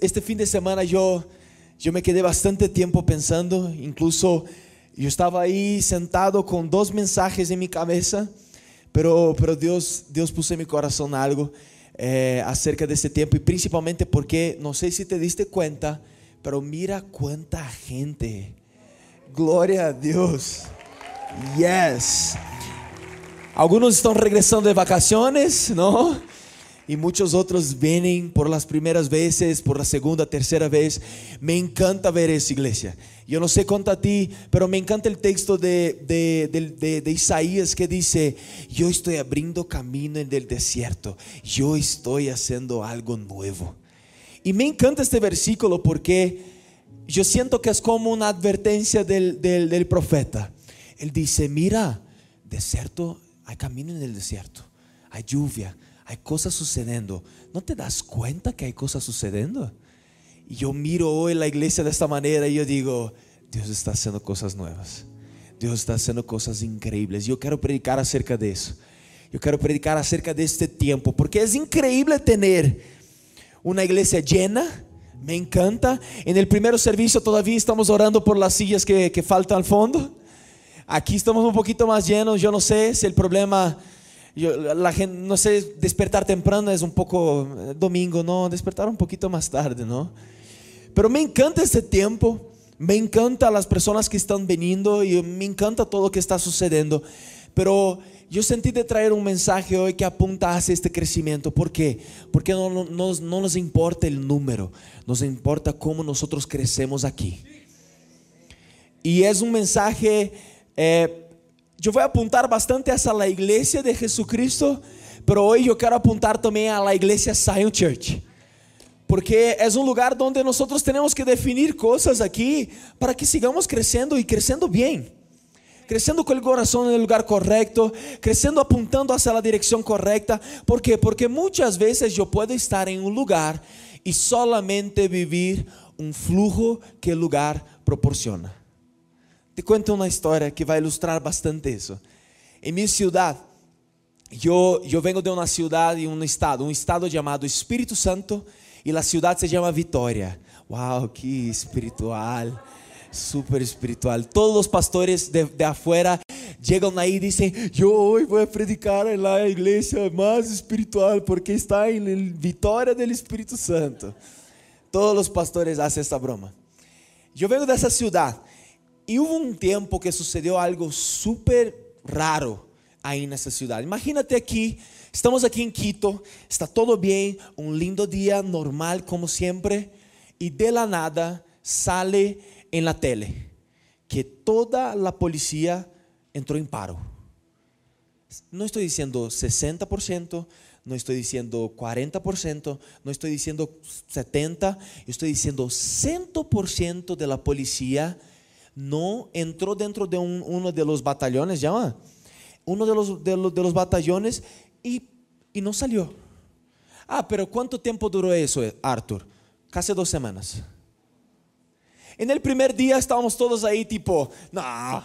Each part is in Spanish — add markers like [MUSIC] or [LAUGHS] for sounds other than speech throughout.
Este fin de semana yo, yo me quedé bastante tiempo pensando, incluso yo estaba ahí sentado con dos mensajes en mi cabeza, pero, pero Dios, Dios puso en mi corazón algo eh, acerca de este tiempo y principalmente porque, no sé si te diste cuenta, pero mira cuánta gente. Gloria a Dios. Yes. Algunos están regresando de vacaciones, ¿no? Y muchos otros vienen por las primeras veces, por la segunda, tercera vez. Me encanta ver esa iglesia. Yo no sé cuánto a ti, pero me encanta el texto de, de, de, Isaías que dice, yo estoy abriendo camino en el desierto, yo estoy haciendo algo nuevo. Y me encanta este versículo porque yo siento que es como una advertencia del, del, del profeta. Él dice, mira, desierto, hay camino en el desierto, hay lluvia, hay cosas sucediendo. ¿No te das cuenta que hay cosas sucediendo? Y yo miro hoy la iglesia de esta manera y yo digo, Dios está haciendo cosas nuevas. Dios está haciendo cosas increíbles. Yo quiero predicar acerca de eso. Yo quiero predicar acerca de este tiempo, porque es increíble tener una iglesia llena. Me encanta. En el primer servicio todavía estamos orando por las sillas que, que faltan al fondo. Aquí estamos un poquito más llenos. Yo no sé si el problema yo, la gente, no sé, despertar temprano es un poco eh, domingo, no, despertar un poquito más tarde, ¿no? Pero me encanta este tiempo, me encanta las personas que están viniendo y me encanta todo lo que está sucediendo. Pero yo sentí de traer un mensaje hoy que apunta hacia este crecimiento. ¿Por qué? Porque no, no, no nos importa el número, nos importa cómo nosotros crecemos aquí. Y es un mensaje... Eh, yo voy a apuntar bastante hacia la iglesia de Jesucristo, pero hoy yo quiero apuntar también a la iglesia Zion Church. Porque es un lugar donde nosotros tenemos que definir cosas aquí para que sigamos creciendo y creciendo bien. Creciendo con el corazón en el lugar correcto, creciendo apuntando hacia la dirección correcta. ¿Por qué? Porque muchas veces yo puedo estar en un lugar y solamente vivir un flujo que el lugar proporciona. Te cuento una historia que va a ilustrar bastante eso. En mi ciudad, yo, yo vengo de una ciudad y un estado, un estado llamado Espíritu Santo y la ciudad se llama Victoria. ¡Wow! ¡Qué espiritual! Súper espiritual. Todos los pastores de, de afuera llegan ahí y dicen, yo hoy voy a predicar en la iglesia más espiritual porque está en el Victoria del Espíritu Santo. Todos los pastores hacen esta broma. Yo vengo de esa ciudad y hubo un tiempo que sucedió algo súper raro ahí en esa ciudad. Imagínate aquí, estamos aquí en Quito, está todo bien, un lindo día normal como siempre, y de la nada sale en la tele que toda la policía entró en paro. No estoy diciendo 60%, no estoy diciendo 40%, no estoy diciendo 70%, estoy diciendo 100% de la policía no entró dentro de uno de los batallones, ¿ya? Uno de los, de los, batallones y, y no salió. Ah, pero ¿cuánto tiempo duró eso, Arthur? Casi dos semanas. En el primer día estábamos todos ahí tipo, no,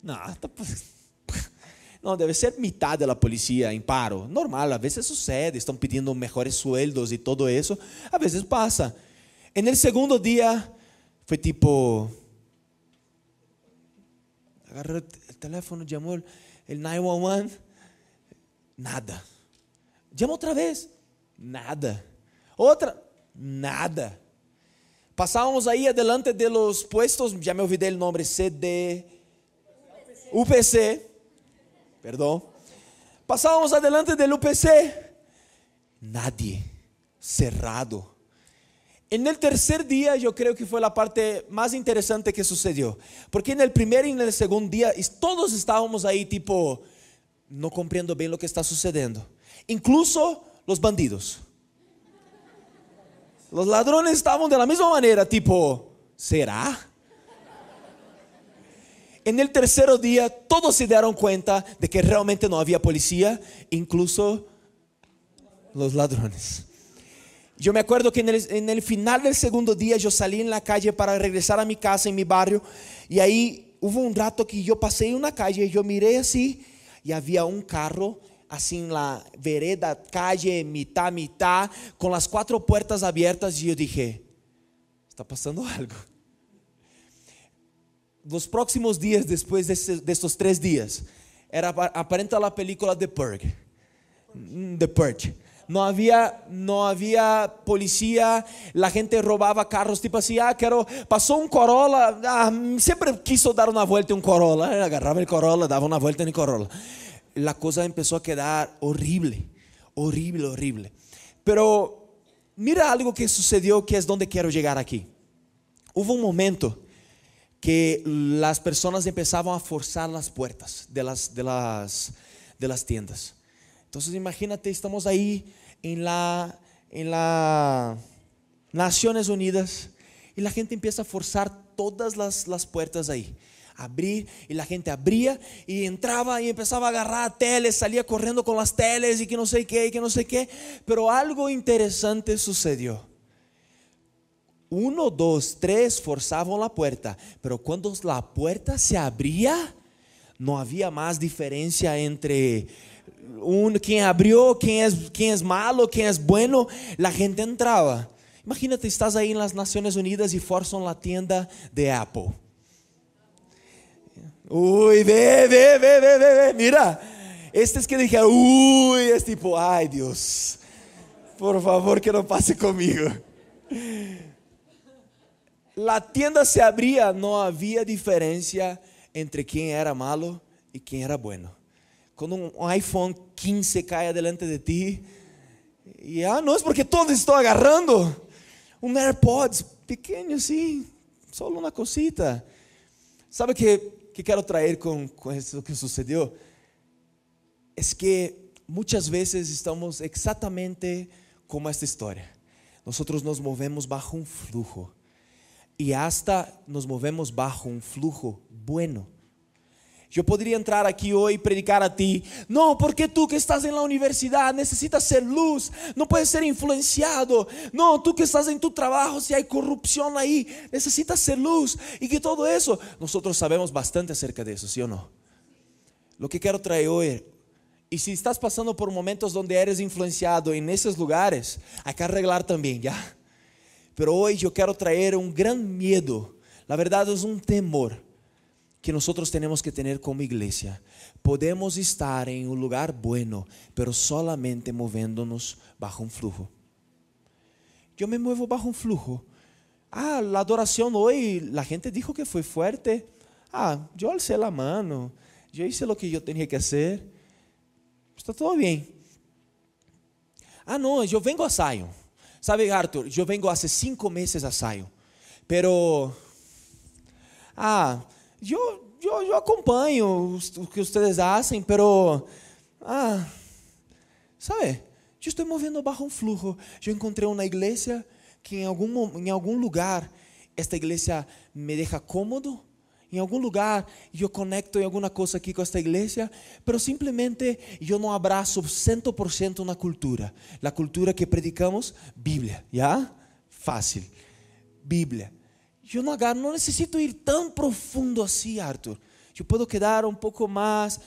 no, [LAUGHS] no, debe ser mitad de la policía en paro. Normal, a veces sucede, están pidiendo mejores sueldos y todo eso. A veces pasa. En el segundo día fue tipo, agarró el teléfono, llamó el, 911, nada. Llamó otra vez, nada. Otra, nada. Pasábamos ahí adelante de los puestos, ya me olvidé el nombre, CD, UPC, perdón. Pasábamos adelante del UPC, nadie, cerrado. En el tercer día yo creo que fue la parte más interesante que sucedió. Porque en el primer y en el segundo día todos estábamos ahí tipo, no comprendo bien lo que está sucediendo. Incluso los bandidos. Los ladrones estaban de la misma manera, tipo, ¿será? En el tercer día todos se dieron cuenta de que realmente no había policía, incluso los ladrones. Yo me acuerdo que en el, final del segundo día yo salí en la calle para regresar a mi casa en mi barrio y ahí hubo un rato que yo pasé en una calle yo miré así y había un carro así en la vereda, calle, mitad, mitad, con las cuatro puertas abiertas y yo dije, está pasando algo. Los próximos días después de, ese- de estos tres días, era apa- aparente la película The Purge. Mm, The Purge. No había, no había policía, la gente robaba carros, tipo así, ah, quiero, pasó un Corolla, ah, siempre quiso dar una vuelta en un Corolla, agarraba el Corolla, daba una vuelta en el Corolla. La cosa empezó a quedar horrible, horrible, horrible. Pero mira algo que sucedió, que es donde quiero llegar aquí. Hubo un momento que las personas empezaban a forzar las puertas de las, de las, de las tiendas. Entonces imagínate, estamos ahí en la, en la Naciones Unidas y la gente empieza a forzar todas las, las puertas ahí. Abrir y la gente abría y entraba y empezaba a agarrar teles, salía corriendo con las teles y que no sé qué, y que no sé qué. Pero algo interesante sucedió uno, dos, tres forzaban la puerta, pero cuando la puerta se abría, no había más diferencia entre un, quien abrió, quién es, quién es malo, quién es bueno, la gente entraba. Imagínate, estás ahí en las Naciones Unidas y forzan la tienda de Apple. Uy, ve, ve, ve, ve, ve, ve, mira. Este es que dije, uy, es tipo, ay Dios, por favor que no pase conmigo. La tienda se abría, no había diferencia entre quién era malo y quién era bueno. Cuando un iPhone 15 cae delante de ti, y ah, no es porque todos están agarrando. Un AirPods pequeño, sí, solo una cosita. ¿Sabe qué, qué quiero traer con, con esto que sucedió? Es que muchas veces estamos exactamente como esta historia. Nosotros nos movemos bajo un flujo y hasta nos movemos bajo un flujo bueno. Yo podría entrar aquí hoy y predicar a ti, no, porque tú que estás en la universidad necesitas ser luz, no puedes ser influenciado, no, tú que estás en tu trabajo, si hay corrupción ahí, necesitas ser luz. Y que todo eso, nosotros sabemos bastante acerca de eso, ¿sí o no? Lo que quiero traer hoy, y si estás pasando por momentos donde eres influenciado en esos lugares, hay que arreglar también, ¿ya? Pero hoy yo quiero traer un gran miedo, la verdad es un temor que nosotros tenemos que tener como iglesia. Podemos estar en un lugar bueno, pero solamente moviéndonos bajo un flujo. Yo me muevo bajo un flujo. Ah, la adoración hoy, la gente dijo que fue fuerte. Ah, yo alcé la mano, yo hice lo que yo tenía que hacer. Está todo bien. Ah, no, yo vengo a Zion. Sabe, Arthur, yo vengo hace cinco meses a Zion. Pero, ah, yo acompanho o que ustedes hacen, pero, ah, sabe, yo estoy moviendo bajo un flujo. Yo encontré una iglesia que en algún, mo- en algún lugar, esta iglesia me deja cómodo. Em algum lugar eu conecto em alguma coisa aqui com esta igreja, pero simplesmente eu não abraço 100% na cultura. A cultura que predicamos, Bíblia, ¿ya? Fácil. Bíblia. Eu não agarro, não necessito ir tão profundo assim, Arthur. Eu posso quedar um pouco mais.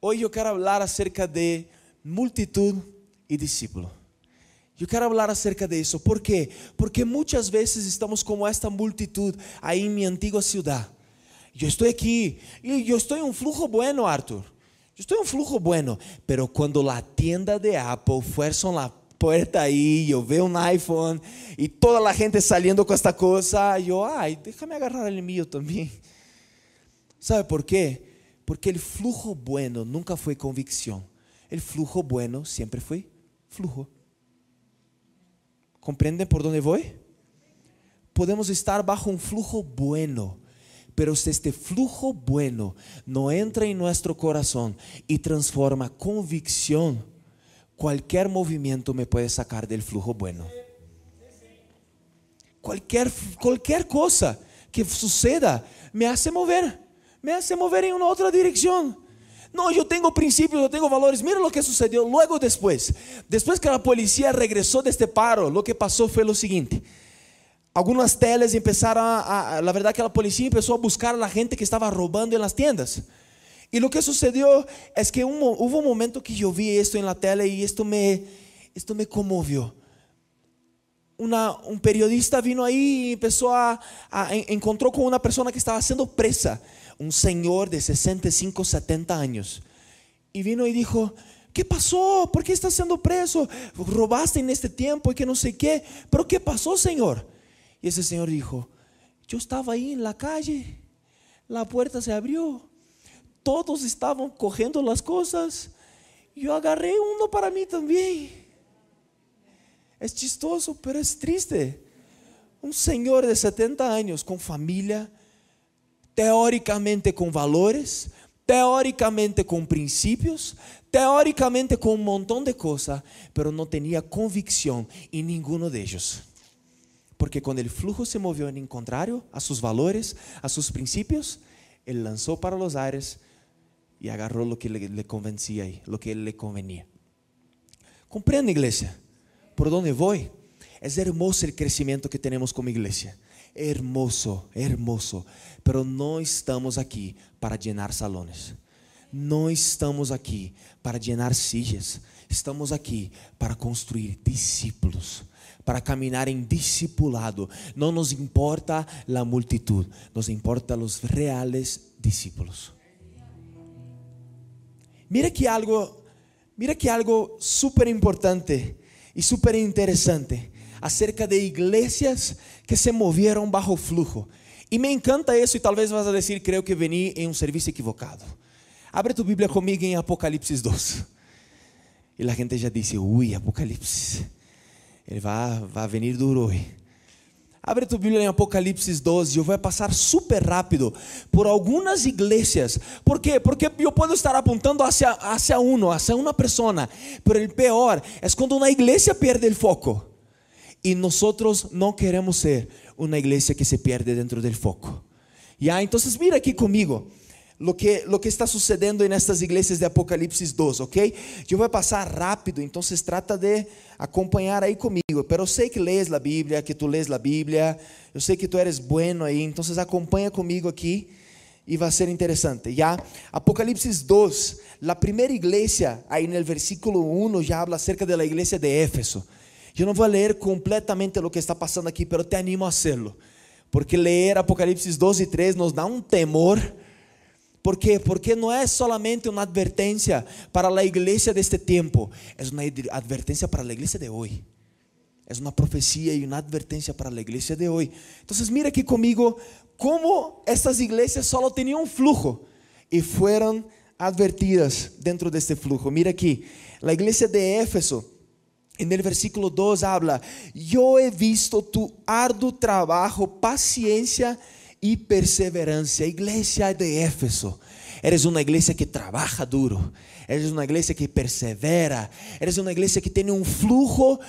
Hoje eu quero falar acerca de multitud e discípulo. Eu quero falar acerca disso. ¿Por quê? Porque muitas vezes estamos como esta multitud aí em minha antiga cidade. Eu estou aqui e eu estou em um flujo bueno, Arthur. Eu estou em um flujo bueno, pero quando a tienda de Apple fuerzan la puerta aí, eu veo um iPhone e toda a gente saliendo com esta coisa, eu, ai, déjame agarrar el mío também. ¿Sabe por quê? Porque o flujo bueno nunca foi convicção. O flujo bueno sempre foi flujo. ¿Comprenden por dónde voy? Podemos estar bajo un flujo bueno, pero si este flujo bueno no entra en nuestro corazón y transforma convicción, cualquier movimiento me puede sacar del flujo bueno. Cualquier, cualquier cosa que suceda me hace mover, me hace mover en una otra dirección. No, yo tengo principios, yo tengo valores. Mira lo que sucedió luego después. Después que la policía regresó de este paro, lo que pasó fue lo siguiente. Algunas teles empezaron a, a- la verdad que la policía empezó a buscar a la gente que estaba robando en las tiendas. Y lo que sucedió es que un hubo un momento que yo vi esto en la tele y esto me, esto me conmovió. Una, un periodista vino ahí y empezó a, a, encontró con una persona que estaba siendo presa, un señor de 65, 70 años. Y vino y dijo, ¿qué pasó? ¿Por qué estás siendo preso? Robaste en este tiempo y que no sé qué. Pero ¿qué pasó, Señor? Y ese señor dijo, yo estaba ahí en la calle, la puerta se abrió, todos estaban cogiendo las cosas, yo agarré uno para mí también. Es chistoso, pero es triste. Un señor de 70 años con familia, teóricamente con valores, teóricamente con principios, teóricamente con un montón de cosas, pero no tenía convicción en ninguno de ellos. Porque cuando el flujo se movió en contrario a sus valores, a sus principios, él lanzó para los aires y agarró lo que le, le convencía y lo que le convenía. Comprende, iglesia, por dónde voy. Es hermoso el crecimiento que tenemos como iglesia. Hermoso, hermoso. Pero no estamos aquí para llenar salones. No estamos aquí para llenar sillas. Estamos aquí para construir discípulos para caminar en discipulado. No nos importa la multitud, nos importa los reales discípulos. Mira que algo, mira que algo súper importante y súper interesante acerca de iglesias que se movieron bajo flujo. Y me encanta eso y tal vez vas a decir, creo que vení en un servicio equivocado. Abre tu Biblia conmigo en Apocalipsis 2. Y la gente ya dice, uy, Apocalipsis ele vai, vai venir duro hoje. Abre tu Bíblia em Apocalipse 12. Eu vou passar super rápido por algumas igrejas. ¿Por quê? Porque eu posso estar apontando hacia, hacia uno, hacia uma pessoa. Mas o pior é quando uma igreja perde o foco. E nós não queremos ser uma igreja que se perde dentro do foco. Então mira aqui comigo lo que, lo que está sucedendo en estas iglesias de Apocalipsis 2, ¿ok? Yo voy a pasar rápido, entonces trata de acompañar ahí conmigo, pero sé que lees la Biblia, que tú lees la Biblia, yo sé que tú eres bueno ahí, entonces acompaña conmigo aquí y va a ser interesante. Ya, Apocalipsis 2, la primera iglesia, ahí en el versículo 1 ya habla acerca de la iglesia de Éfeso. Yo no voy a leer completamente lo que está pasando aquí, pero te animo a hacerlo, porque leer Apocalipsis 2 y 3 nos da un temor ¿Por qué? Porque no es solamente una advertencia para la iglesia de este tiempo, es una advertencia para la iglesia de hoy. Es una profecía y una advertencia para la iglesia de hoy. Entonces mira aquí conmigo cómo estas iglesias solo tenían un flujo y fueron advertidas dentro de este flujo. Mira aquí, la iglesia de Éfeso, en el versículo 2 habla, yo he visto tu arduo trabajo, paciencia perseverancia. Iglesia de Éfeso, eres una iglesia que trabaja duro, eres una iglesia que persevera, eres una iglesia que tiene un flujo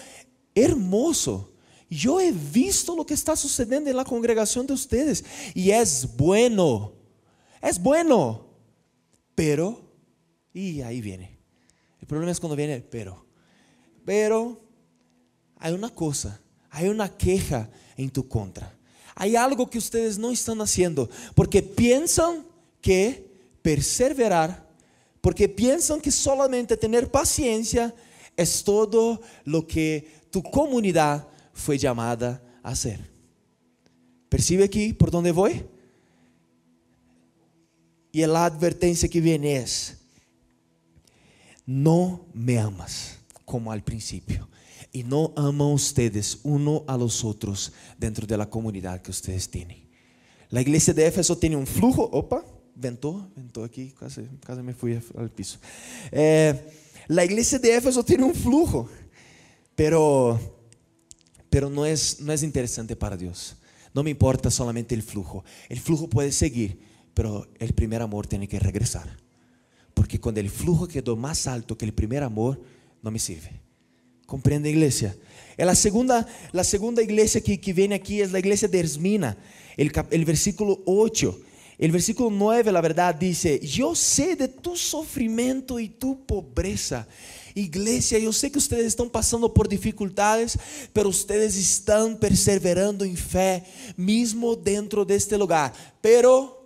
hermoso. Yo he visto lo que está sucediendo en la congregación de ustedes y es bueno, es bueno, pero, y ahí viene. El problema es cuando viene el pero. Pero hay una cosa, hay una queja en tu contra hay algo que ustedes no están haciendo porque piensan que perseverar, porque piensan que solamente tener paciencia es todo lo que tu comunidad fue llamada a hacer. ¿Percibe aquí por dónde voy? Y la advertencia que viene es, no me amas como al principio y no aman ustedes uno a los otros dentro de la comunidad que ustedes tienen. La iglesia de Éfeso tiene un flujo, opa, ventó, ventó aquí, casi, casi me fui al piso. Eh, la iglesia de Éfeso tiene un flujo, pero, pero no, es, no es interesante para Dios. No me importa solamente el flujo. El flujo puede seguir, pero el primer amor tiene que regresar. Porque cuando el flujo quedó más alto que el primer amor, no me sirve. Comprende, iglesia. La segunda, la segunda iglesia que, que viene aquí es la iglesia de Esmina, el, el versículo 8. El versículo 9, la verdad, dice, yo sé de tu sufrimiento y tu pobreza. Iglesia, eu sei que ustedes estão passando por dificuldades, pero ustedes estão perseverando em fé, mesmo dentro deste lugar. Pero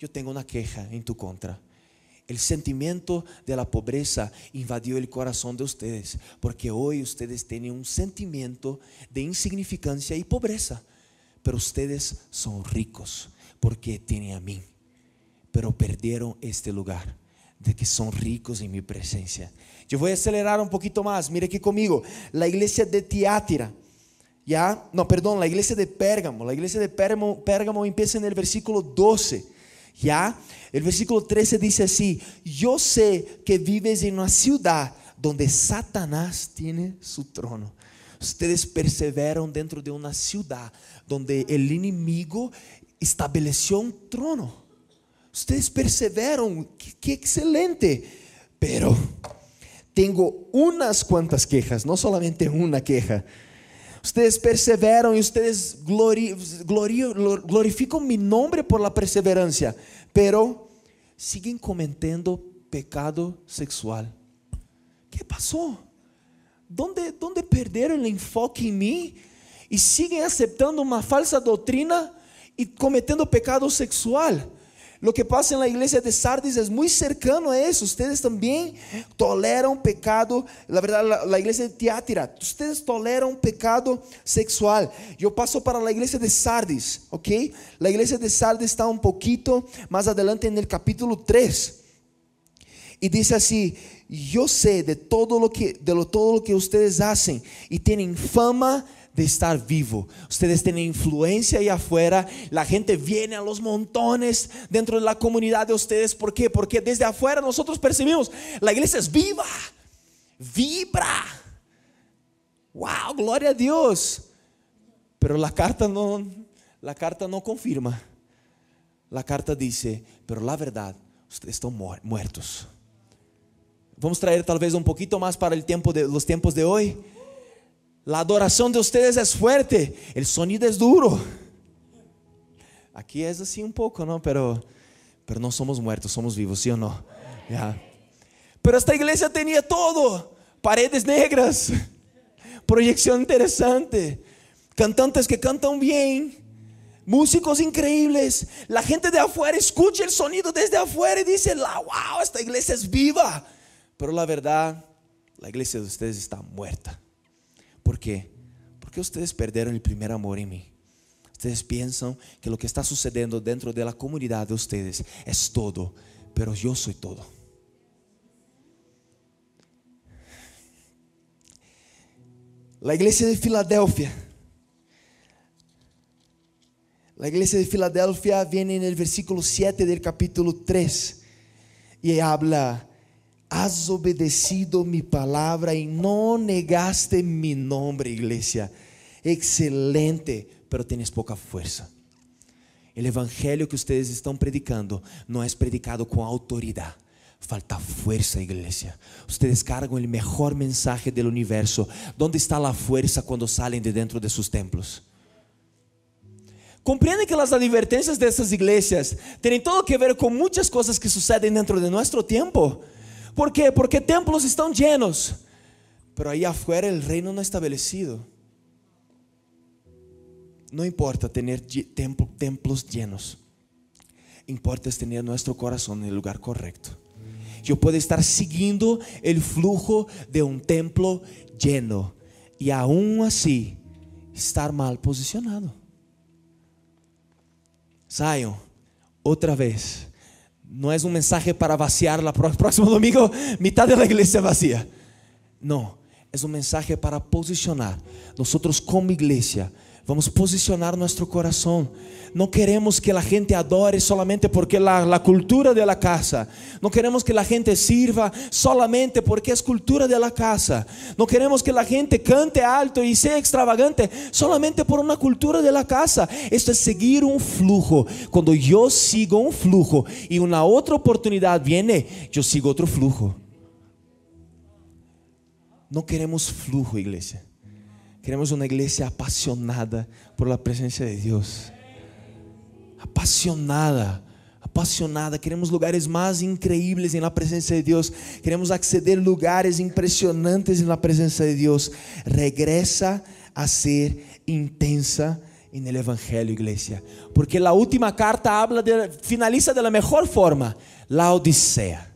eu tenho uma queja em tu contra. El sentimiento de la pobreza invadió el corazón de ustedes, porque hoy ustedes tienen un sentimiento de insignificancia y pobreza, pero ustedes son ricos porque tienen a mí, pero perdieron este lugar de que son ricos en mi presencia. Yo voy a acelerar un poquito más, mire aquí conmigo, la iglesia de Tiátira. Ya, no, perdón, la iglesia de Pérgamo. La iglesia de Pérgamo, Pérgamo empieza en el versículo 12. Ya, el versículo 13 dice así, yo sé que vives en una ciudad donde Satanás tiene su trono. Ustedes perseveran dentro de una ciudad donde el enemigo estableció un trono. Ustedes perseveran, qué, excelente. Pero tengo unas cuantas quejas, no solamente una queja. Ustedes perseveran y ustedes glorifican mi nombre por la perseverancia, pero siguen cometiendo pecado sexual. ¿Qué pasó? ¿Dónde, ¿Dónde perdieron el enfoque en mí? Y siguen aceptando una falsa doctrina y cometiendo pecado sexual. Lo que pasa en la iglesia de Sardis es muy cercano a eso. Ustedes también toleran pecado. La verdad, la, iglesia de Tiátira, ustedes toleran pecado sexual. Yo paso para la iglesia de Sardis, ¿ok? La iglesia de Sardis está un poquito más adelante en el capítulo 3. Y dice así, yo sé de todo lo que, de lo, todo lo que ustedes hacen y tienen fama de estar vivo. Ustedes tienen influencia ahí afuera. La gente viene a los montones dentro de la comunidad de ustedes. ¿Por qué? Porque desde afuera nosotros percibimos, la iglesia es viva, vibra. Wow, gloria a Dios. Pero la carta no, la carta no confirma. La carta dice, pero la verdad, ustedes están muertos. Vamos a traer tal vez un poquito más para el tiempo de los tiempos de hoy. La adoración de ustedes es fuerte, el sonido es duro. Aquí es así un poco, ¿no? Pero, pero no somos muertos, somos vivos, ¿sí o no? Ya. Pero esta iglesia tenía todo, paredes negras, [LAUGHS] proyección interesante, cantantes que cantan bien, músicos increíbles. La gente de afuera escucha el sonido desde afuera y dice, wow, esta iglesia es viva. Pero la verdad, la iglesia de ustedes está muerta. ¿Por qué? Porque ustedes perdieron el primer amor en mí. Ustedes piensan que lo que está sucediendo dentro de la comunidad de ustedes es todo, pero yo soy todo. La iglesia de Filadelfia. La iglesia de Filadelfia viene en el versículo 7 del capítulo 3 y habla has obedecido mi palabra y no negaste mi nombre, iglesia. Excelente, pero tienes poca fuerza. El evangelio que ustedes están predicando no es predicado con autoridad. Falta fuerza, iglesia. Ustedes cargan el mejor mensaje del universo. ¿Dónde está la fuerza cuando salen de dentro de sus templos? Compreenden que las advertencias de estas iglesias tienen todo que ver con muchas cosas que suceden dentro de nuestro tiempo. ¿Por qué? Porque templos están llenos, pero ahí afuera el reino no está establecido. No importa tener templos llenos, importa es tener nuestro corazón en el lugar correcto. Yo puedo estar siguiendo el flujo de un templo lleno y aún así estar mal posicionado. Zion, otra vez no es un mensaje para vaciar la [LAUGHS] próximo domingo, mitad de la iglesia vacía. No, es un mensaje para posicionar. Nosotros como iglesia Vamos a posicionar nuestro corazón. No queremos que la gente adore solamente porque la, la cultura de la casa. No queremos que la gente sirva solamente porque es cultura de la casa. No queremos que la gente cante alto y sea extravagante solamente por una cultura de la casa. Esto es seguir un flujo. Cuando yo sigo un flujo y una otra oportunidad viene, yo sigo otro flujo. No queremos flujo, iglesia. Queremos una iglesia apasionada por la presencia de Dios. Apasionada, apasionada. Queremos lugares más increíbles en la presencia de Dios. Queremos acceder a lugares impresionantes en la presencia de Dios. Regresa a ser intensa en el Evangelio, iglesia. Porque la última carta habla de, finaliza de la mejor forma, la Odisea.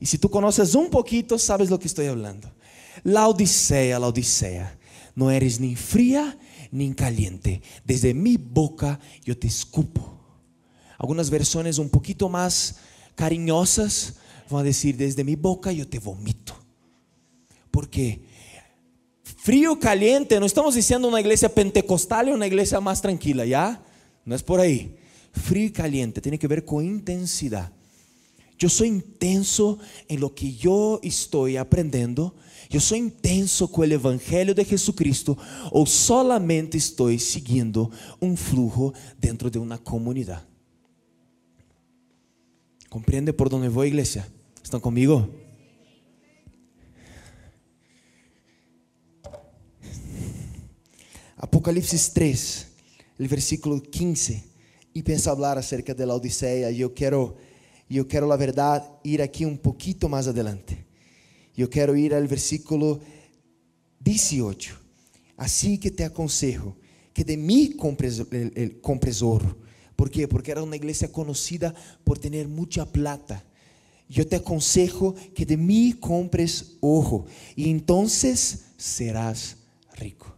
Y si tú conoces un poquito, sabes lo que estoy hablando. La Odisea, la Odisea. No eres ni fría ni caliente. Desde mi boca yo te escupo. Algunas versiones un poquito más cariñosas van a decir, desde mi boca yo te vomito. Porque frío, caliente, no estamos diciendo una iglesia pentecostal y una iglesia más tranquila, ¿ya? No es por ahí. Frío y caliente tiene que ver con intensidad. Yo soy intenso en lo que yo estoy aprendiendo. Yo soy intenso con el Evangelio de Jesucristo o solamente estoy siguiendo un flujo dentro de una comunidad. ¿Comprende por dónde voy, iglesia? ¿Están conmigo? Apocalipsis 3, el versículo 15, empieza a hablar acerca de la Odisea. Yo quiero, yo quiero la verdad ir aquí un poquito más adelante. Yo quiero ir al versículo 18. Así que te aconsejo que de mí compres, el, compres. ¿Por qué? Porque era una iglesia conocida por tener mucha plata. Yo te aconsejo que de mí compres oro y entonces serás rico.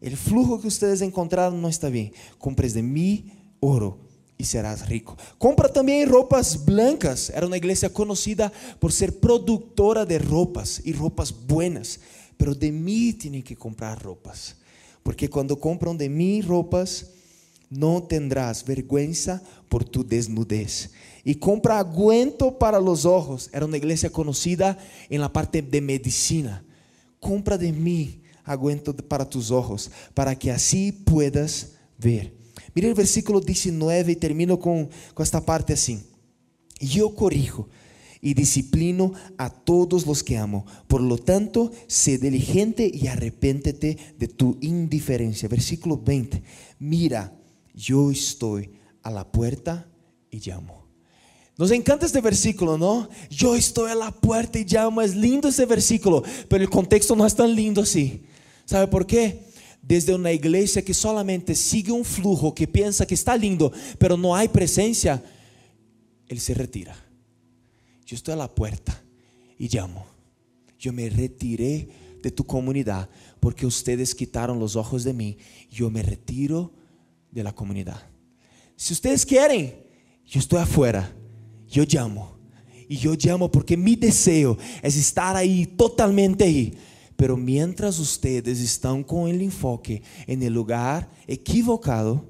El flujo que ustedes encontraron no está bien. Compres de mí oro serás rico. Compra también ropas blancas. Era una iglesia conocida por ser productora de ropas y ropas buenas. Pero de mí tienen que comprar ropas. Porque cuando compran de mí ropas, no tendrás vergüenza por tu desnudez. Y compra aguento para los ojos. Era una iglesia conocida en la parte de medicina. Compra de mí aguento para tus ojos, para que así puedas ver. Mira el versículo 19 y termino con, esta parte así. Yo corrijo y disciplino a todos los que amo. Por lo tanto, sé diligente y arrepéntete de tu indiferencia. Versículo 20. Mira, yo estoy a la puerta y llamo. Nos encanta este versículo, ¿no? Yo estoy a la puerta y llamo. Es lindo ese versículo, pero el contexto no es tan lindo así. ¿Sabe por qué? Desde una iglesia que solamente sigue un flujo, que piensa que está lindo, pero no hay presencia, Él se retira. Yo estoy a la puerta y llamo. Yo me retiré de tu comunidad porque ustedes quitaron los ojos de mí. Yo me retiro de la comunidad. Si ustedes quieren, yo estoy afuera. Yo llamo. Y yo llamo porque mi deseo es estar ahí, totalmente ahí pero mientras ustedes están con el enfoque en el lugar equivocado,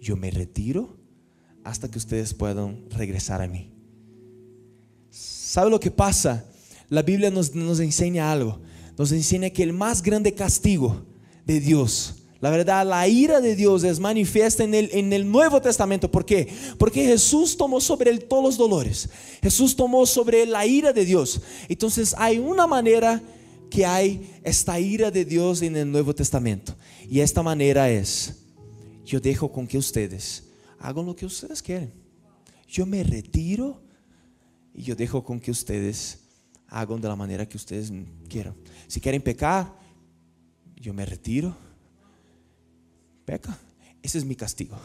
yo me retiro hasta que ustedes puedan regresar a mí. ¿Sabe lo que pasa? La Biblia nos, nos enseña algo. Nos enseña que el más grande castigo de Dios, la verdad, la ira de Dios es manifiesta en el, en el Nuevo Testamento. ¿Por qué? Porque Jesús tomó sobre él todos los dolores. Jesús tomó sobre él la ira de Dios. Entonces hay una manera que hay esta ira de Dios en el Nuevo Testamento. Y esta manera es, yo dejo con que ustedes hagan lo que ustedes quieren. Yo me retiro y yo dejo con que ustedes hagan de la manera que ustedes quieran. Si quieren pecar, yo me retiro. Peca. Ese es mi castigo.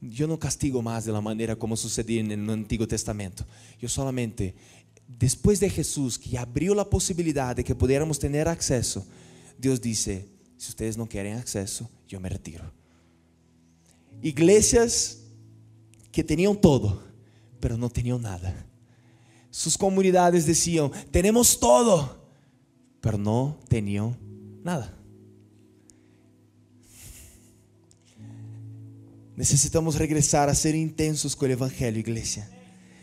Yo no castigo más de la manera como sucedía en el Antiguo Testamento. Yo solamente después de Jesús, que abrió la posibilidad de que pudiéramos tener acceso, Dios dice, si ustedes no quieren acceso, yo me retiro. Iglesias que tenían todo, pero no tenían nada. Sus comunidades decían, tenemos todo, pero no tenían nada. Necesitamos regresar a ser intensos con el Evangelio, iglesia.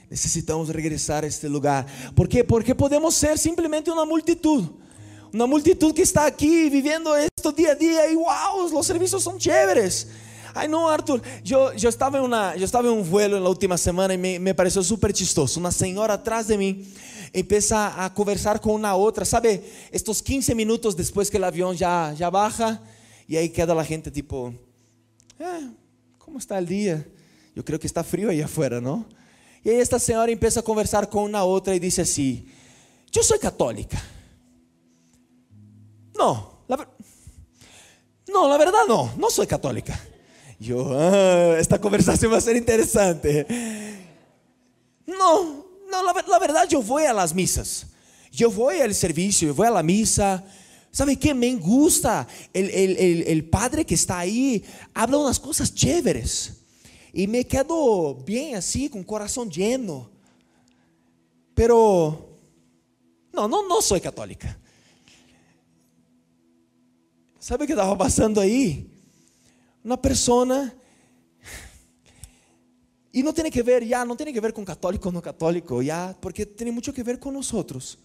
Necesitamos regresar a este lugar. ¿Por qué? Porque podemos ser simplemente una multitud. Una multitud que está aquí viviendo esto día a día y wow, los servicios son chéveres. Ay, no, Arthur, yo, yo, estaba en una, yo estaba en un vuelo en la última semana y me, me pareció súper chistoso. Una señora atrás de mí empieza a conversar con una otra, ¿sabe? Estos 15 minutos después que el avión ya, ya baja y ahí queda la gente tipo, eh, ¿cómo está el día? Yo creo que está frío ahí afuera, ¿no? E aí esta senhora empieza a conversar com uma outra e disse assim: Eu sou católica. Não, la, não, na verdade não, católica. Eu, ah, esta conversação vai ser interessante. Não, não, la, la verdad yo voy a las misas. Yo voy al servicio, yo voy a la misa. ¿Sabe qué? Me gusta. El, el padre que está ahí habla unas cosas chéveres. Y me quedo bien así, con corazón lleno. Pero, no, no, no soy católica. ¿Sabe qué estaba pasando ahí? Una persona y no tiene que ver ya, no tiene que ver con católico o no católico, ya, porque tiene mucho que ver con nosotros.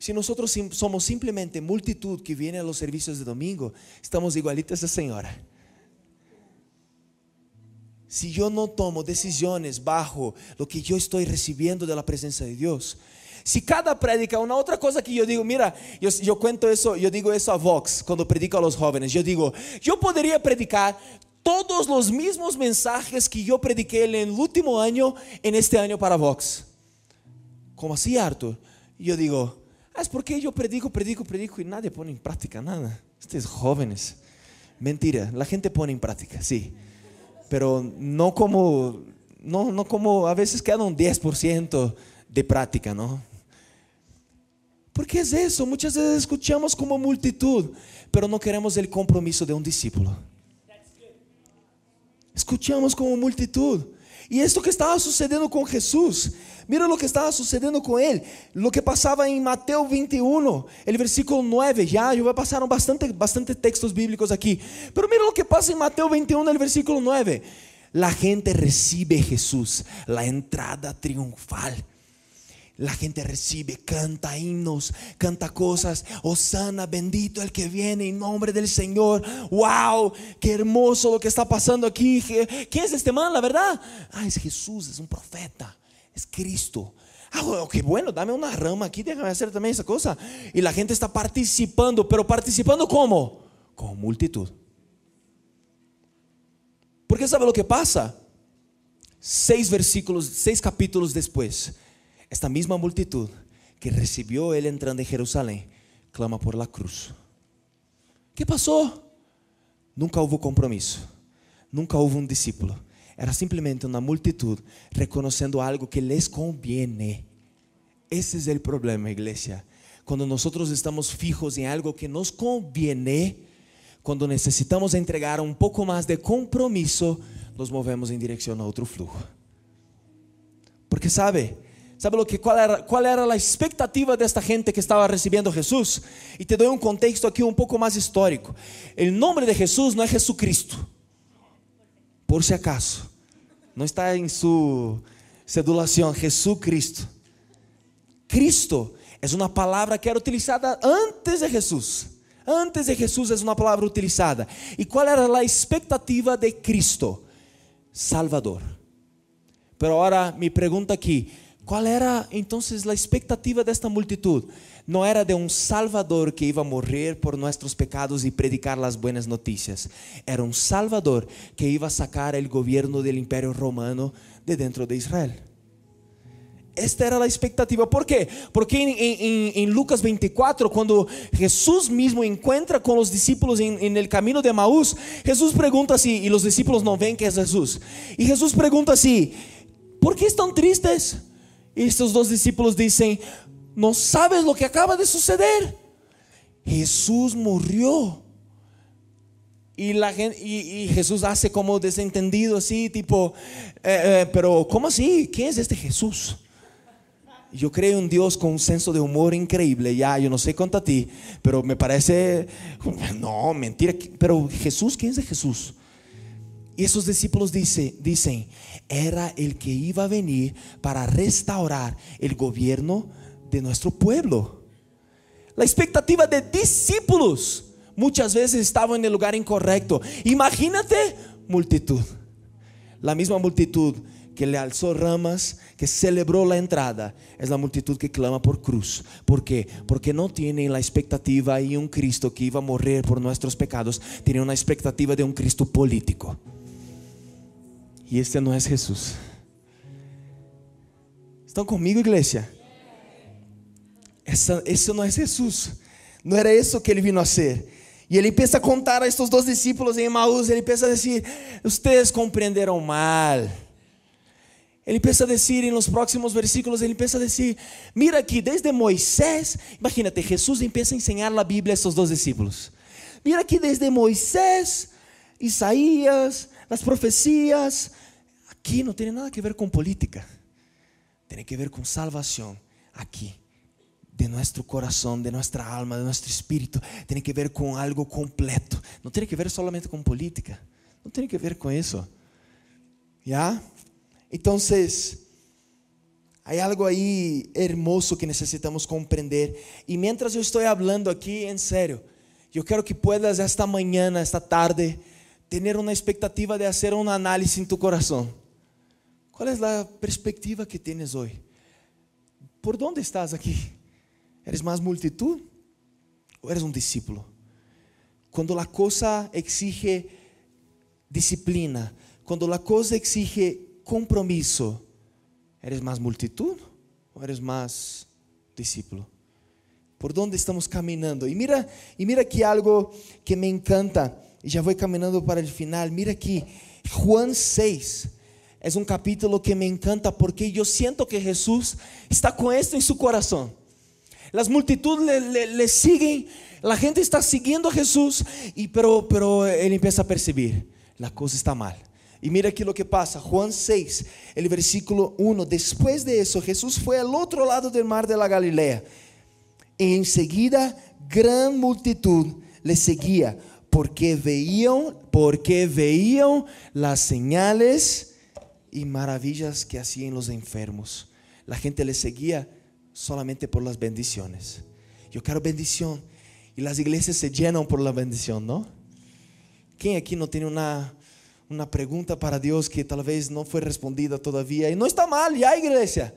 Si nosotros somos simplemente multitud que viene a los servicios de domingo, estamos igualitas a Señora. Si yo no tomo decisiones bajo lo que yo estoy recibiendo de la presencia de Dios, si cada prédica, una otra cosa que yo digo, mira, yo, cuento eso, yo digo eso a Vox cuando predico a los jóvenes, yo digo, yo podría predicar todos los mismos mensajes que yo prediqué en el último año, en este año para Vox. ¿Cómo así, Arthur? Yo digo, ah, es porque yo predico, predico, predico y nadie pone en práctica nada. Ustedes jóvenes. Mentira, la gente pone en práctica, sí. Pero no como, no, no como, a veces queda un 10% de práctica, ¿no? Porque es eso, muchas veces escuchamos como multitud, pero no queremos el compromiso de un discípulo. Escuchamos como multitud. Y esto que estaba sucediendo con Jesús, mira lo que estaba sucediendo con él, lo que pasaba en Mateo 21, el versículo 9, ya, yo voy a pasar bastante, bastante textos bíblicos aquí, pero mira lo que pasa en Mateo 21, el versículo 9. La gente recibe Jesús, la entrada triunfal la gente recibe, canta himnos, canta cosas. Osana, bendito el que viene en nombre del Señor. Wow, qué hermoso lo que está pasando aquí. ¿Quién es este man, la verdad? Ah, es Jesús, es un profeta, es Cristo. Ah, qué bueno, dame una rama aquí, déjame hacer también esa cosa. Y la gente está participando, pero participando como? Con multitud. Porque sabe lo que pasa? Seis versículos, seis capítulos después esta misma multitud que recibió él entrando en Jerusalén, clama por la cruz. ¿Qué pasó? Nunca hubo compromiso, nunca hubo un discípulo. Era simplemente una multitud reconociendo algo que les conviene. Ese es el problema, iglesia. Cuando nosotros estamos fijos en algo que nos conviene, cuando necesitamos entregar un poco más de compromiso, nos movemos en dirección a otro flujo. Porque sabe, ¿Sabe lo que, cuál, era, cuál era la expectativa de esta gente que estaba recibiendo Jesús? Y te doy un contexto aquí un poco más histórico. El nombre de Jesús no es Jesucristo, por si acaso. No está en su cedulación, Jesucristo. Cristo es una palabra que era utilizada antes de Jesús. Antes de Jesús es una palabra utilizada. ¿Y cuál era la expectativa de Cristo? Salvador. Pero ahora mi pregunta aquí, ¿Cuál era entonces la expectativa de esta multitud? No era de un Salvador que iba a morir por nuestros pecados y predicar las buenas noticias. Era un Salvador que iba a sacar el gobierno del imperio romano de dentro de Israel. Esta era la expectativa. ¿Por qué? Porque en, Lucas 24, cuando Jesús mismo encuentra con los discípulos en, en, el camino de Maús, Jesús pregunta así, y los discípulos no ven que es Jesús. Y Jesús pregunta así, ¿por qué están tristes? Y estos dos discípulos dicen, no sabes lo que acaba de suceder. Jesús murió. Y, la gente, y, Jesús hace como desentendido así, tipo, eh, eh, pero ¿cómo así? ¿Quién es este Jesús? Yo creo en Dios con un senso de humor increíble. Ya, yo no sé cuánto a ti, pero me parece, no, mentira. Pero Jesús, ¿quién es Jesús? Y esos discípulos dice, dicen, era el que iba a venir para restaurar el gobierno de nuestro pueblo. La expectativa de discípulos muchas veces estaba en el lugar incorrecto. Imagínate multitud. La misma multitud que le alzó ramas, que celebró la entrada, es la multitud que clama por cruz. ¿Por qué? Porque no tienen la expectativa y un Cristo que iba a morir por nuestros pecados, tiene una expectativa de un Cristo político. Y este no es Jesús. ¿Están conmigo, iglesia? Eso no es Jesús. No era eso que él vino a hacer. Y él empieza a contar a estos dos discípulos en Maús. Él empieza a decir: Ustedes compreenderam mal. Ele empieza a decir en los próximos versículos, ele empieza a decir, mira aquí, desde Moisés, imagínate, Jesús empieza a enseñar la Biblia a estos dos discípulos. Mira aquí desde Moisés, Isaías, las profecías, aquí no tiene nada que ver con política, tiene que ver con salvación, aquí, de nuestro corazón, de nuestra alma, de nuestro espíritu, tiene que ver con algo completo, no tiene que ver solamente con política, no tiene que ver con eso. ¿Ya? Entonces, hay algo ahí hermoso que necesitamos comprender. Y mientras yo estoy hablando aquí, en serio, yo quiero que puedas esta mañana, esta tarde, tener una expectativa de hacer un análisis en tu corazón. ¿Cuál es la perspectiva que tienes hoy? ¿Por dónde estás aquí? ¿Eres más multitud o eres un discípulo? Cuando la cosa exige disciplina, cuando la cosa exige compromiso, ¿eres más multitud o eres más discípulo? ¿Por dónde estamos caminando? Y mira, y mira aquí algo que me encanta, y ya voy caminando para el final. Mira aquí, Juan 6 es un capítulo que me encanta porque yo siento que Jesús está con esto en su corazón. Las multitudes le, siguen, la gente está siguiendo a Jesús, y, pero, pero él empieza a percibir, la cosa está mal. Y mira aquí lo que pasa, Juan 6, el versículo 1. Después de eso, Jesús fue al otro lado del mar de la Galilea. Y enseguida, gran multitud le seguía, porque veían, porque veían las señales y maravillas que hacían los enfermos. La gente le seguía solamente por las bendiciones. Yo quiero bendición. Y las iglesias se llenan por la bendición, ¿no? ¿Quién aquí no tiene una una pregunta para Dios que tal vez no fue respondida todavía. Y no está mal, ya iglesia.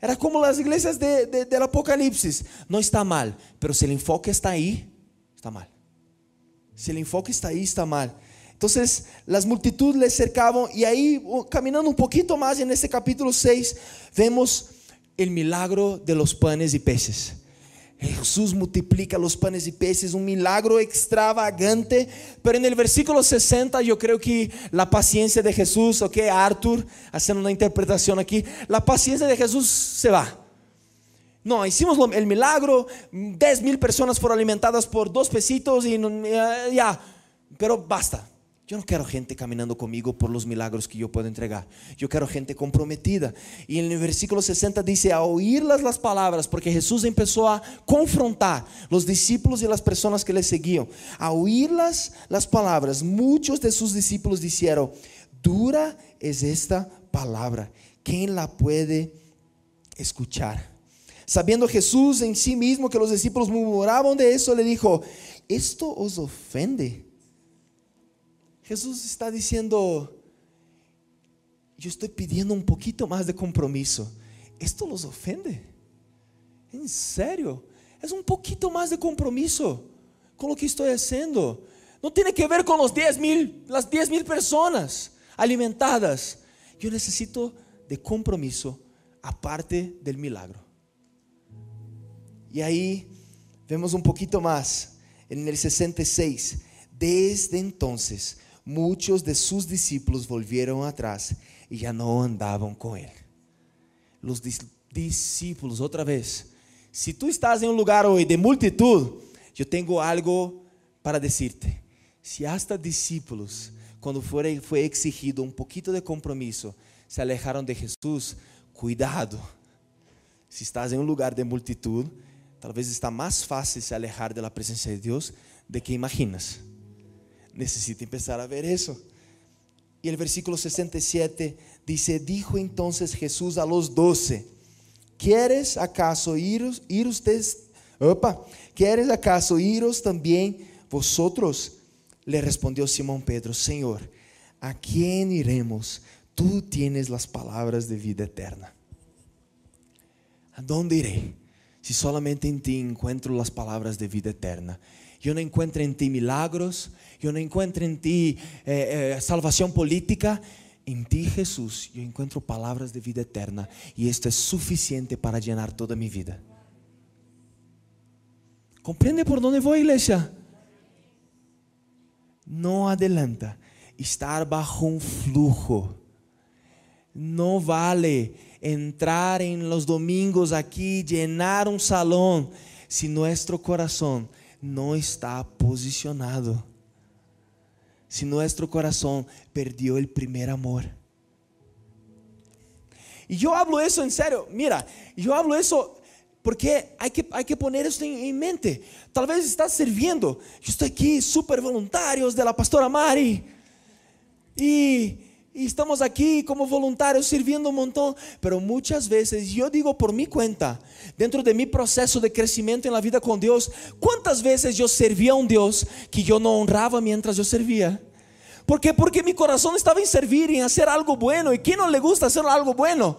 Era como las iglesias de, del Apocalipsis. No está mal, pero si el enfoque está ahí, está mal. Si el enfoque está ahí, está mal. Entonces las multitudes le cercaban y ahí, caminando un poquito más en este capítulo 6, vemos el milagro de los panes y peces. Jesús multiplica los panes y peces, un milagro extravagante. Pero en el versículo 60 yo creo que la paciencia de Jesús, ok, Arthur, haciendo una interpretación aquí, la paciencia de Jesús se va. No, hicimos el milagro, 10 mil personas fueron alimentadas por dos pesitos y ya, pero basta. Yo no quiero gente caminando conmigo por los milagros que yo puedo entregar. Yo quiero gente comprometida. Y en el versículo 60 dice, a oírlas las palabras, porque Jesús empezó a confrontar los discípulos y las personas que le seguían. A oírlas las palabras, muchos de sus discípulos dijeron, dura es esta palabra. ¿Quién la puede escuchar? Sabiendo Jesús en sí mismo que los discípulos murmuraban de eso, le dijo, ¿esto os ofende? Jesús está diciendo, yo estoy pidiendo un poquito más de compromiso. ¿Esto los ofende? En serio, es un poquito más de compromiso con lo que estoy haciendo. No tiene que ver con los 10 mil, las 10 mil personas alimentadas. Yo necesito de compromiso aparte del milagro. Y ahí vemos un poquito más en el 66. Desde entonces muchos de sus discípulos volvieron atrás y ya no andaban con él. Los discípulos, otra vez, si tú estás en un lugar hoy de multitud, yo tengo algo para decirte. Si hasta discípulos, cuando fue, fue exigido un poquito de compromiso, se alejaron de Jesús, cuidado. Si estás en un lugar de multitud, tal vez está más fácil se alejar de la presencia de Dios de que imaginas necesita empezar a ver eso. Y el versículo 67 dice, dijo entonces Jesús a los doce, ¿quieres acaso iros, ir ustedes? Opa, ¿quieres acaso iros también vosotros? Le respondió Simón Pedro, Señor, ¿a quién iremos? Tú tienes las palabras de vida eterna. ¿A dónde iré? Si solamente en ti encuentro las palabras de vida eterna. Yo no encuentro en ti milagros, yo no encuentro en ti eh, eh, salvación política. En ti, Jesús, yo encuentro palabras de vida eterna y esto es suficiente para llenar toda mi vida. ¿Comprende por dónde voy, iglesia? No adelanta estar bajo un flujo no vale entrar en los domingos aquí, llenar un salón, si nuestro corazón no está posicionado. Si nuestro corazón perdió el primer amor. Y yo hablo eso en serio. Mira, yo hablo eso porque hay que, hay que poner esto en, en mente. Tal vez estás sirviendo. Yo estoy aquí, súper voluntarios de la pastora Mari. Y, y estamos aquí como voluntarios sirviendo un montón. Pero muchas veces, yo digo por mi cuenta, dentro de mi proceso de crecimiento en la vida con Dios, ¿cuántas veces yo servía a un Dios que yo no honraba mientras yo servía? ¿Por qué? Porque mi corazón estaba en servir, en hacer algo bueno. ¿Y quién no le gusta hacer algo bueno?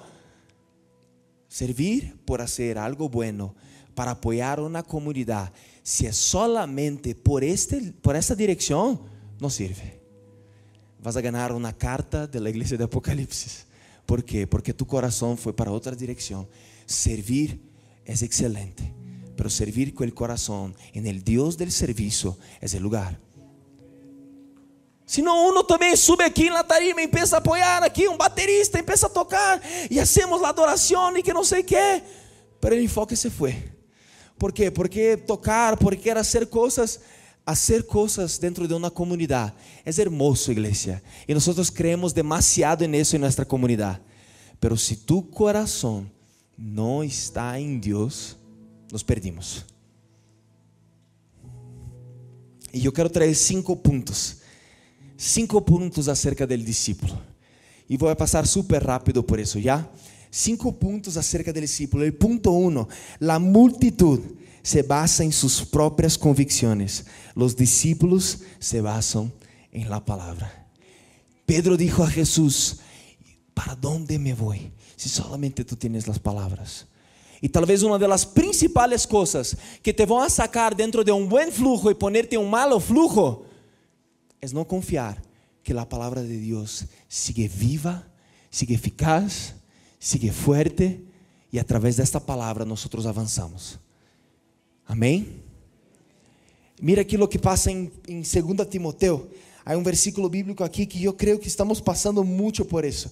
Servir por hacer algo bueno, para apoyar una comunidad, si es solamente por, este, por esta dirección, no sirve. Vas a ganar una carta de la iglesia de Apocalipsis. ¿Por qué? Porque tu corazón fue para otra dirección. Servir es excelente, pero servir con el corazón en el Dios del servicio es el lugar. Senão uno também sube aqui na tarima e empieza a apoiar aqui, um baterista empieza a tocar e hacemos a adoração e que não sei o que. Pero o enfoque se foi. ¿Por quê? Porque tocar, porque era hacer coisas, hacer coisas dentro de uma comunidade. É hermoso, igreja. E nós creemos demasiado eso en nuestra comunidade. Pero si tu coração não está em Deus, nos perdimos. E eu quero trazer cinco pontos cinco puntos acerca del discípulo. Y voy a pasar súper rápido por eso, ¿ya? Cinco puntos acerca del discípulo. El punto uno, la multitud se basa en sus propias convicciones. Los discípulos se basan en la palabra. Pedro dijo a Jesús, ¿para dónde me voy? Si solamente tú tienes las palabras. Y tal vez una de las principales cosas que te van a sacar dentro de un buen flujo y ponerte en un malo flujo es no confiar que la palabra de Dios sigue viva, sigue eficaz, sigue fuerte y a través de esta palabra Amén. Mira aquí lo que pasa en, en 2 Timoteo. Hay un versículo bíblico aquí que yo creo que estamos pasando mucho por eso.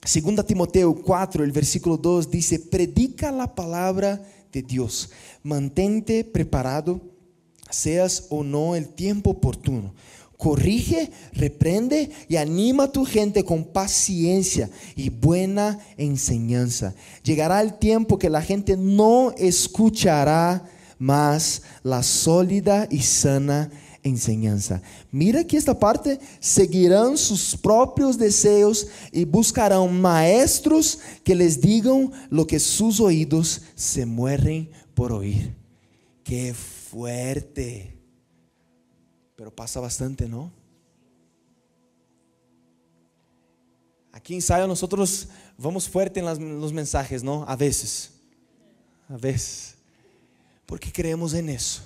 2 Timoteo 4, el versículo 2 dice, predica la palabra de Dios, mantente preparado seas o no el tiempo oportuno. Corrige, reprende y anima a tu gente con paciencia y buena enseñanza. Llegará el tiempo que la gente no escuchará más la sólida y sana enseñanza. Mira que esta parte, seguirán sus propios deseos y buscarán maestros que les digan lo que sus oídos se mueren por oír. Qué fuerte. Pero pasa bastante, ¿no? Aquí en ensayo nosotros vamos fuerte en los mensajes, ¿no? A veces. A veces. Porque creemos en eso.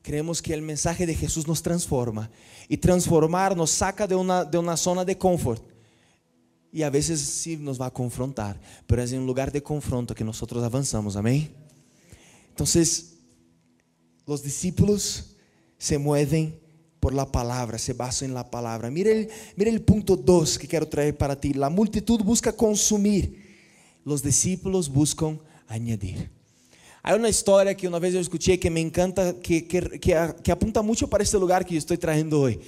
Creemos que el mensaje de Jesús nos transforma. Y transformar nos saca de una, de una zona de confort. Y a veces sí nos va a confrontar. Pero es en un lugar de confronto que nosotros avanzamos. Amén. Entonces, los discípulos se mueven por la palabra, se basan en la palabra. Mira el, el punto 2 que quiero traer para ti. La multitud busca consumir, los discípulos buscan añadir. Hay una historia que una vez yo escuché que me encanta, que, que, que, apunta mucho para este lugar que yo estoy trayendo hoy.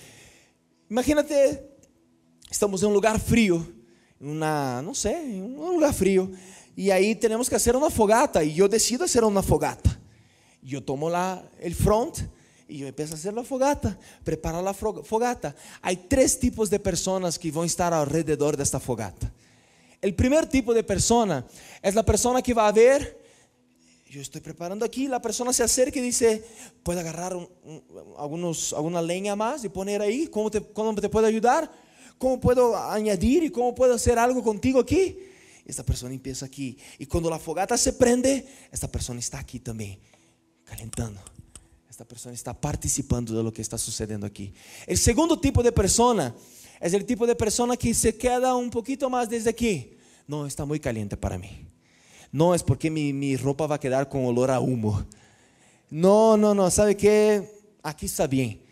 Imagínate, estamos en un lugar frío, una, no sé, un lugar frío, y ahí tenemos que hacer una fogata, y yo decido hacer una fogata. Yo tomo la, el front y yo empiezo a hacer la fogata, preparo la fogata. Hay tres tipos de personas que van a estar alrededor de esta fogata. El primer tipo de persona es la persona que va a ver, yo estoy preparando aquí, la persona se acerca y dice, ¿puedo agarrar algunos, alguna leña más y poner ahí? ¿Cómo te, ¿Cómo te puedo ayudar? ¿Cómo puedo añadir y cómo puedo hacer algo contigo aquí? Esta persona empieza aquí. Y cuando la fogata se prende, esta persona está aquí también calentando. Esta persona está participando de lo que está sucediendo aquí. El segundo tipo de persona es el tipo de persona que se queda un poquito más desde aquí. No, está muy caliente para mí. No es porque mi, mi ropa va a quedar con olor a humo. No, no, no, ¿sabe qué? Aquí está bien.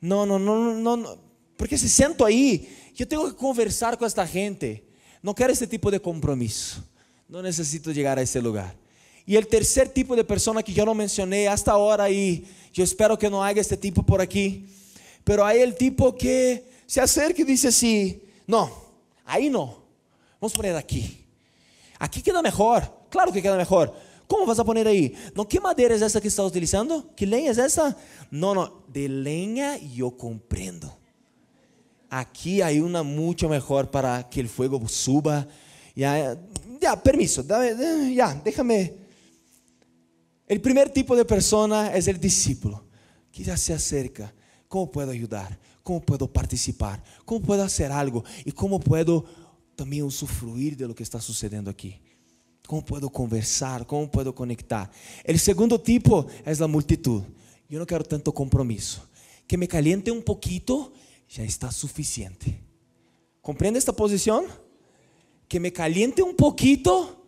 No, no, no, no, no. Porque si siento ahí, yo tengo que conversar con esta gente. No quiero este tipo de compromiso. No necesito llegar a ese lugar. Y el tercer tipo de persona que yo no mencioné hasta ahora y yo espero que no haya este tipo por aquí, pero hay el tipo que se acerca y dice así, no, ahí no, vamos a poner aquí. Aquí queda mejor, claro que queda mejor. ¿Cómo vas a poner ahí? No, ¿qué madera es esa que estás utilizando? ¿Qué leña es esa? No, no, de leña yo comprendo. Aquí hay una mucho mejor para que el fuego suba. Ya, ya, permiso, ya, déjame. El primer tipo de persona es el discípulo, que ya se acerca. ¿Cómo puedo ayudar? ¿Cómo puedo participar? ¿Cómo puedo hacer algo? ¿Y cómo puedo también usufruir de lo que está sucediendo aquí? ¿Cómo puedo conversar? ¿Cómo puedo conectar? El segundo tipo es la multitud. Yo no quiero tanto compromiso. Que me caliente un poquito ya está suficiente. ¿Comprende esta posición? Que me caliente un poquito,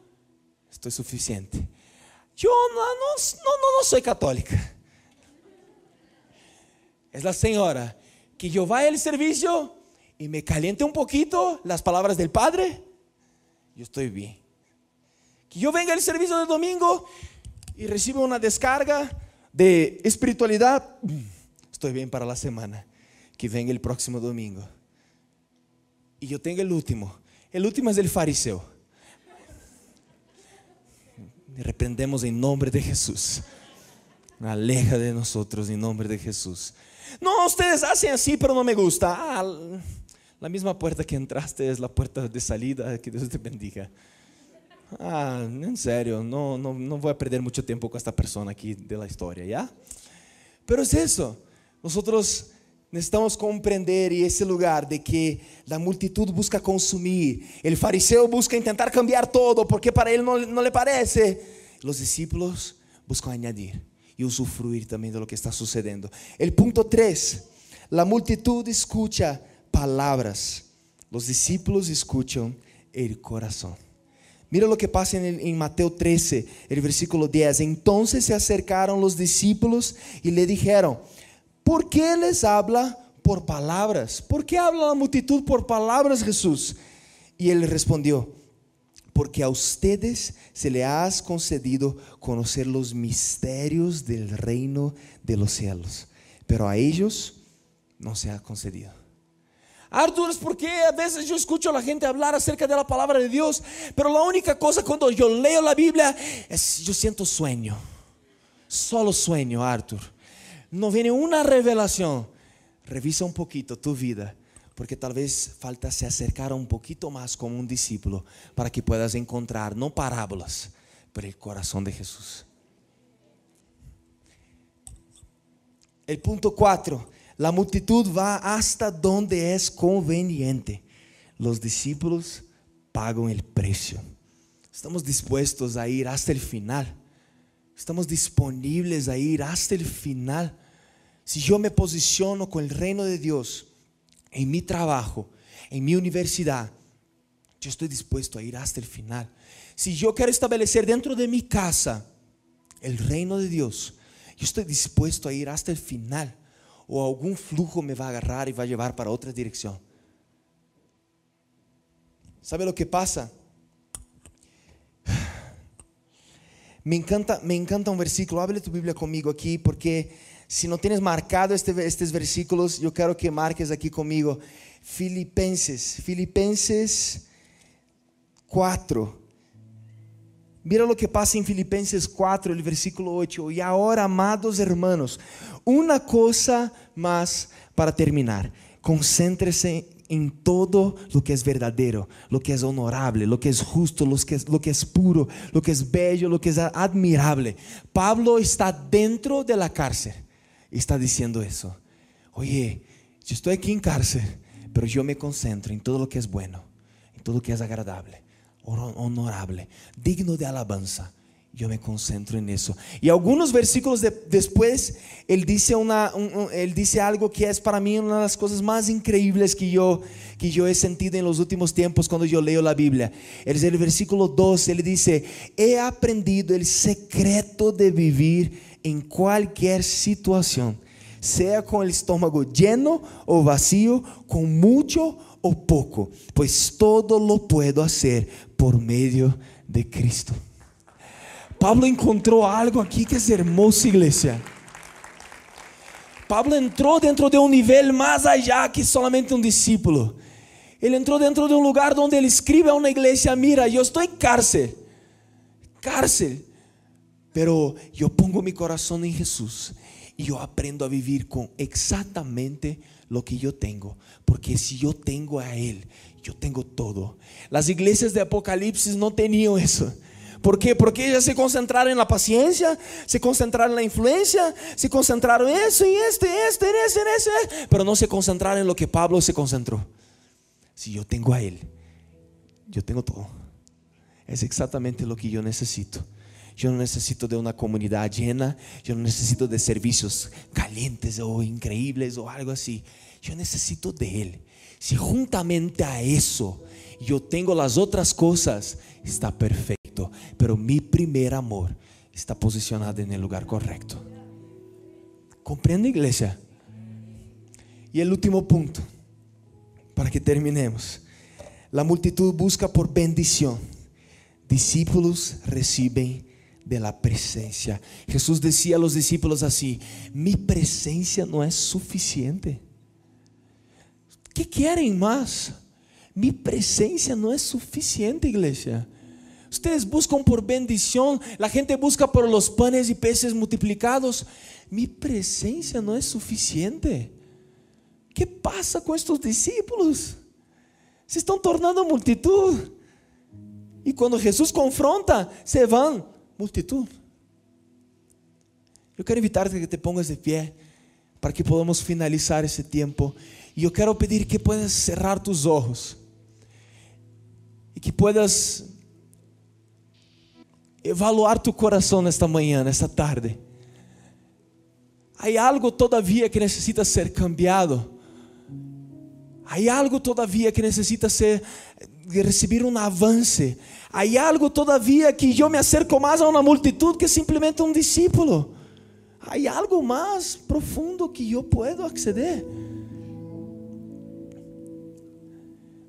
estoy suficiente. Yo no, no, no, no soy católica. Es la señora que yo vaya al servicio y me caliente un poquito las palabras del Padre, yo estoy bien. Que yo venga al servicio del domingo y reciba una descarga de espiritualidad, estoy bien para la semana. Que venga el próximo domingo. Y yo tengo el último. El último es el fariseo. Reprendemos en nombre de Jesús. Aleja de nosotros en nombre de Jesús. No, ustedes hacen así, pero no me gusta. Ah, la misma puerta que entraste es la puerta de salida. Que Dios te bendiga. Ah, en serio, no, no, no voy a perder mucho tiempo con esta persona aquí de la historia, ¿ya? Pero es eso. Nosotros necesitamos comprender y ese lugar de que la multitud busca consumir. El fariseo busca intentar cambiar todo porque para él no, le parece. Los discípulos buscan añadir y usufruir también de lo que está sucediendo. El punto 3, la multitud escucha palabras, los discípulos escuchan el corazón. Mira lo que pasa en, Mateo 13, el versículo 10. Entonces se acercaron los discípulos y le dijeron, ¿por qué les habla por palabras? ¿Por qué habla la multitud por palabras, Jesús? Y él respondió, porque a ustedes se les ha concedido conocer los misterios del reino de los cielos, pero a ellos no se ha concedido. Arthur, es porque a veces yo escucho a la gente hablar acerca de la palabra de Dios, pero la única cosa cuando yo leo la Biblia es yo siento sueño, solo sueño, Arthur. No viene una revelación. Revisa un poquito tu vida porque tal vez falta se acercar un poquito más como un discípulo para que puedas encontrar no parábolas, pero el corazón de Jesús. El punto 4, la multitud va hasta donde es conveniente. Los discípulos pagan el precio. Estamos dispuestos a ir hasta el final. Estamos disponibles a ir hasta el final. Si yo me posiciono con el reino de Dios, en mi trabajo, en mi universidad, yo estoy dispuesto a ir hasta el final. Si yo quiero establecer dentro de mi casa el reino de Dios, yo estoy dispuesto a ir hasta el final. O algún flujo me va a agarrar y va a llevar para otra dirección. ¿Sabe lo que pasa? [SIGHS] Me encanta, me encanta un versículo. Hable tu Biblia conmigo aquí porque si no tienes marcado este, estos versículos, yo quiero que marques aquí conmigo. Filipenses, Filipenses 4. Mira lo que pasa en Filipenses 4, el versículo 8. Y ahora, amados hermanos, una cosa más para terminar. Concéntrese en todo lo que es verdadero, lo que es honorable, lo que es justo, lo que es, lo que es puro, lo que es bello, lo que es admirable. Pablo está dentro de la cárcel está diciendo eso. Oye, yo estoy aquí en cárcel, pero yo me concentro en todo lo que es bueno, en todo lo que es agradable, honorable, digno de alabanza. Yo me concentro en eso. Y algunos versículos después, él dice, una, él dice algo que es para mí una de las cosas más increíbles que yo, que yo he sentido en los últimos tiempos cuando yo leo la Biblia. Es el versículo 2, él dice, he aprendido el secreto de vivir en cualquier situación, sea con el estómago lleno o vacío, con mucho o poco, pues todo lo puedo hacer por medio de Cristo. Pablo encontró algo aquí que es hermoso, iglesia. Pablo entró dentro de un nivel más allá que solamente un discípulo. Él entró dentro de un lugar donde él escribe a una iglesia, mira, yo estoy en cárcel, cárcel, pero yo pongo mi corazón en Jesús y yo aprendo a vivir con exactamente lo que yo tengo, porque si yo tengo a Él, yo tengo todo. Las iglesias de Apocalipsis no tenían eso. ¿Por qué? Porque ellas se concentraron en la paciencia, se concentraron en la influencia, se concentraron en eso y este, este, en ese, en ese, pero no se concentraron en lo que Pablo se concentró. Si yo tengo a Él, yo tengo todo. Es exactamente lo que yo necesito. Yo no necesito de una comunidad llena, yo no necesito de servicios calientes o increíbles o algo así. Yo necesito de Él. Si juntamente a eso yo tengo las otras cosas, está perfecto. Pero mi primer amor está posicionado en el lugar correcto. ¿Comprende, iglesia? Y el último punto, para que terminemos. La multitud busca por bendición. Discípulos reciben de la presencia. Jesús decía a los discípulos así, mi presencia no es suficiente. ¿Qué quieren más? Mi presencia no es suficiente, iglesia. Ustedes buscan por bendición, la gente busca por los panes y peces multiplicados. Mi presencia no es suficiente. ¿Qué pasa con estos discípulos? Se están tornando multitud. Y cuando Jesús confronta, se van multitud. Eu quero invitar-te que te pongas de pé para que podamos finalizar esse tempo. E eu quero pedir que puedas cerrar tus ojos e que puedas evaluar tu coração nesta manhã, nesta tarde. Há algo todavia que necessita ser cambiado. Há algo todavia que necessita ser receber um avance. Há algo todavia que eu me acerco mais a uma multitud que simplesmente um discípulo. Há algo mais profundo que eu puedo acceder.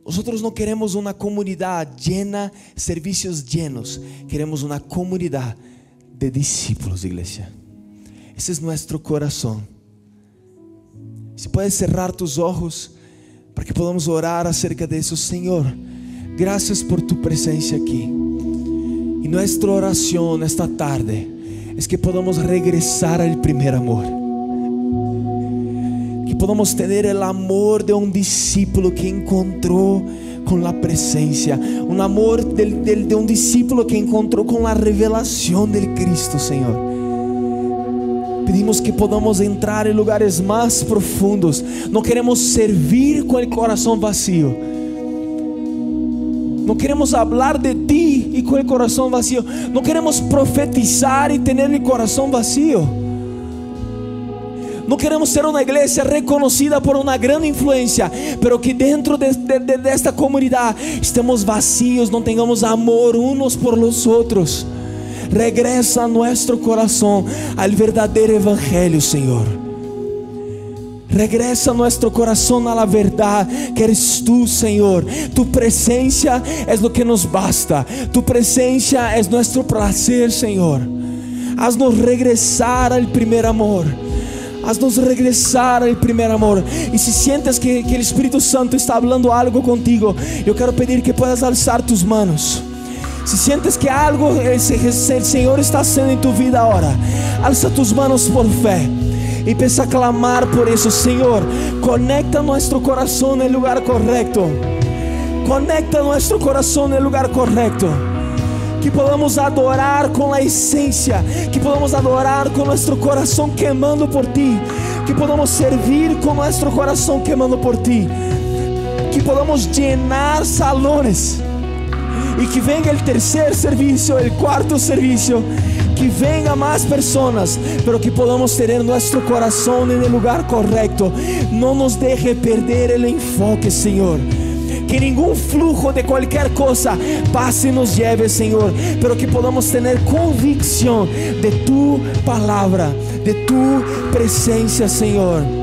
Nosotros no queremos una comunidad llena, servicios llenos. Queremos una comunidad de discípulos, iglesia. Ese es nuestro corazón. Si puedes cerrar tus ojos para que podamos orar acerca de eso, Señor. Gracias por tu presencia aquí. Y nuestra oración esta tarde es que podamos regresar al primer amor. Que podamos tener el amor de un discípulo que encontró con la presencia, un amor de un discípulo que encontró con la revelación del Cristo, Señor. Pedimos que podamos entrar en lugares más profundos. No queremos servir con el corazón vacío no queremos hablar de ti y con el corazón vacío. No queremos profetizar y tener el corazón vacío. No queremos ser una iglesia reconocida por una gran influencia, pero que dentro de, de, de, esta comunidad estemos vacíos, no tengamos amor unos por los otros. Regresa a nuestro corazón al verdadero evangelio, Señor. Regresa nuestro corazón a la verdad que eres tú, Señor. Tu presencia es lo que nos basta. Tu presencia es nuestro placer. Haznos regresar al primer amor. Haznos regresar al primer amor. Y si sientes que, que el Espíritu Santo está hablando algo contigo, yo quiero pedir que puedas alzar tus manos. Si sientes que algo Señor está haciendo en tu vida ahora, alza tus manos por fe y empieza a clamar por eso, Señor. Conecta nuestro corazón en el lugar correcto. Conecta nuestro corazón en el lugar correcto. Que podamos adorar con la esencia, que podamos adorar con nuestro corazón quemando por ti, que podamos servir con nuestro corazón quemando por ti, que podamos llenar salones y que venga el tercer servicio, el cuarto servicio que venga más personas, pero que podamos tener nuestro corazón en lugar correcto. No nos deje perder el enfoque, Señor. que ningún flujo de cualquier cosa pase y nos lleve, Señor, pero que podamos tener convicción de tu palabra, de tu presencia, Señor.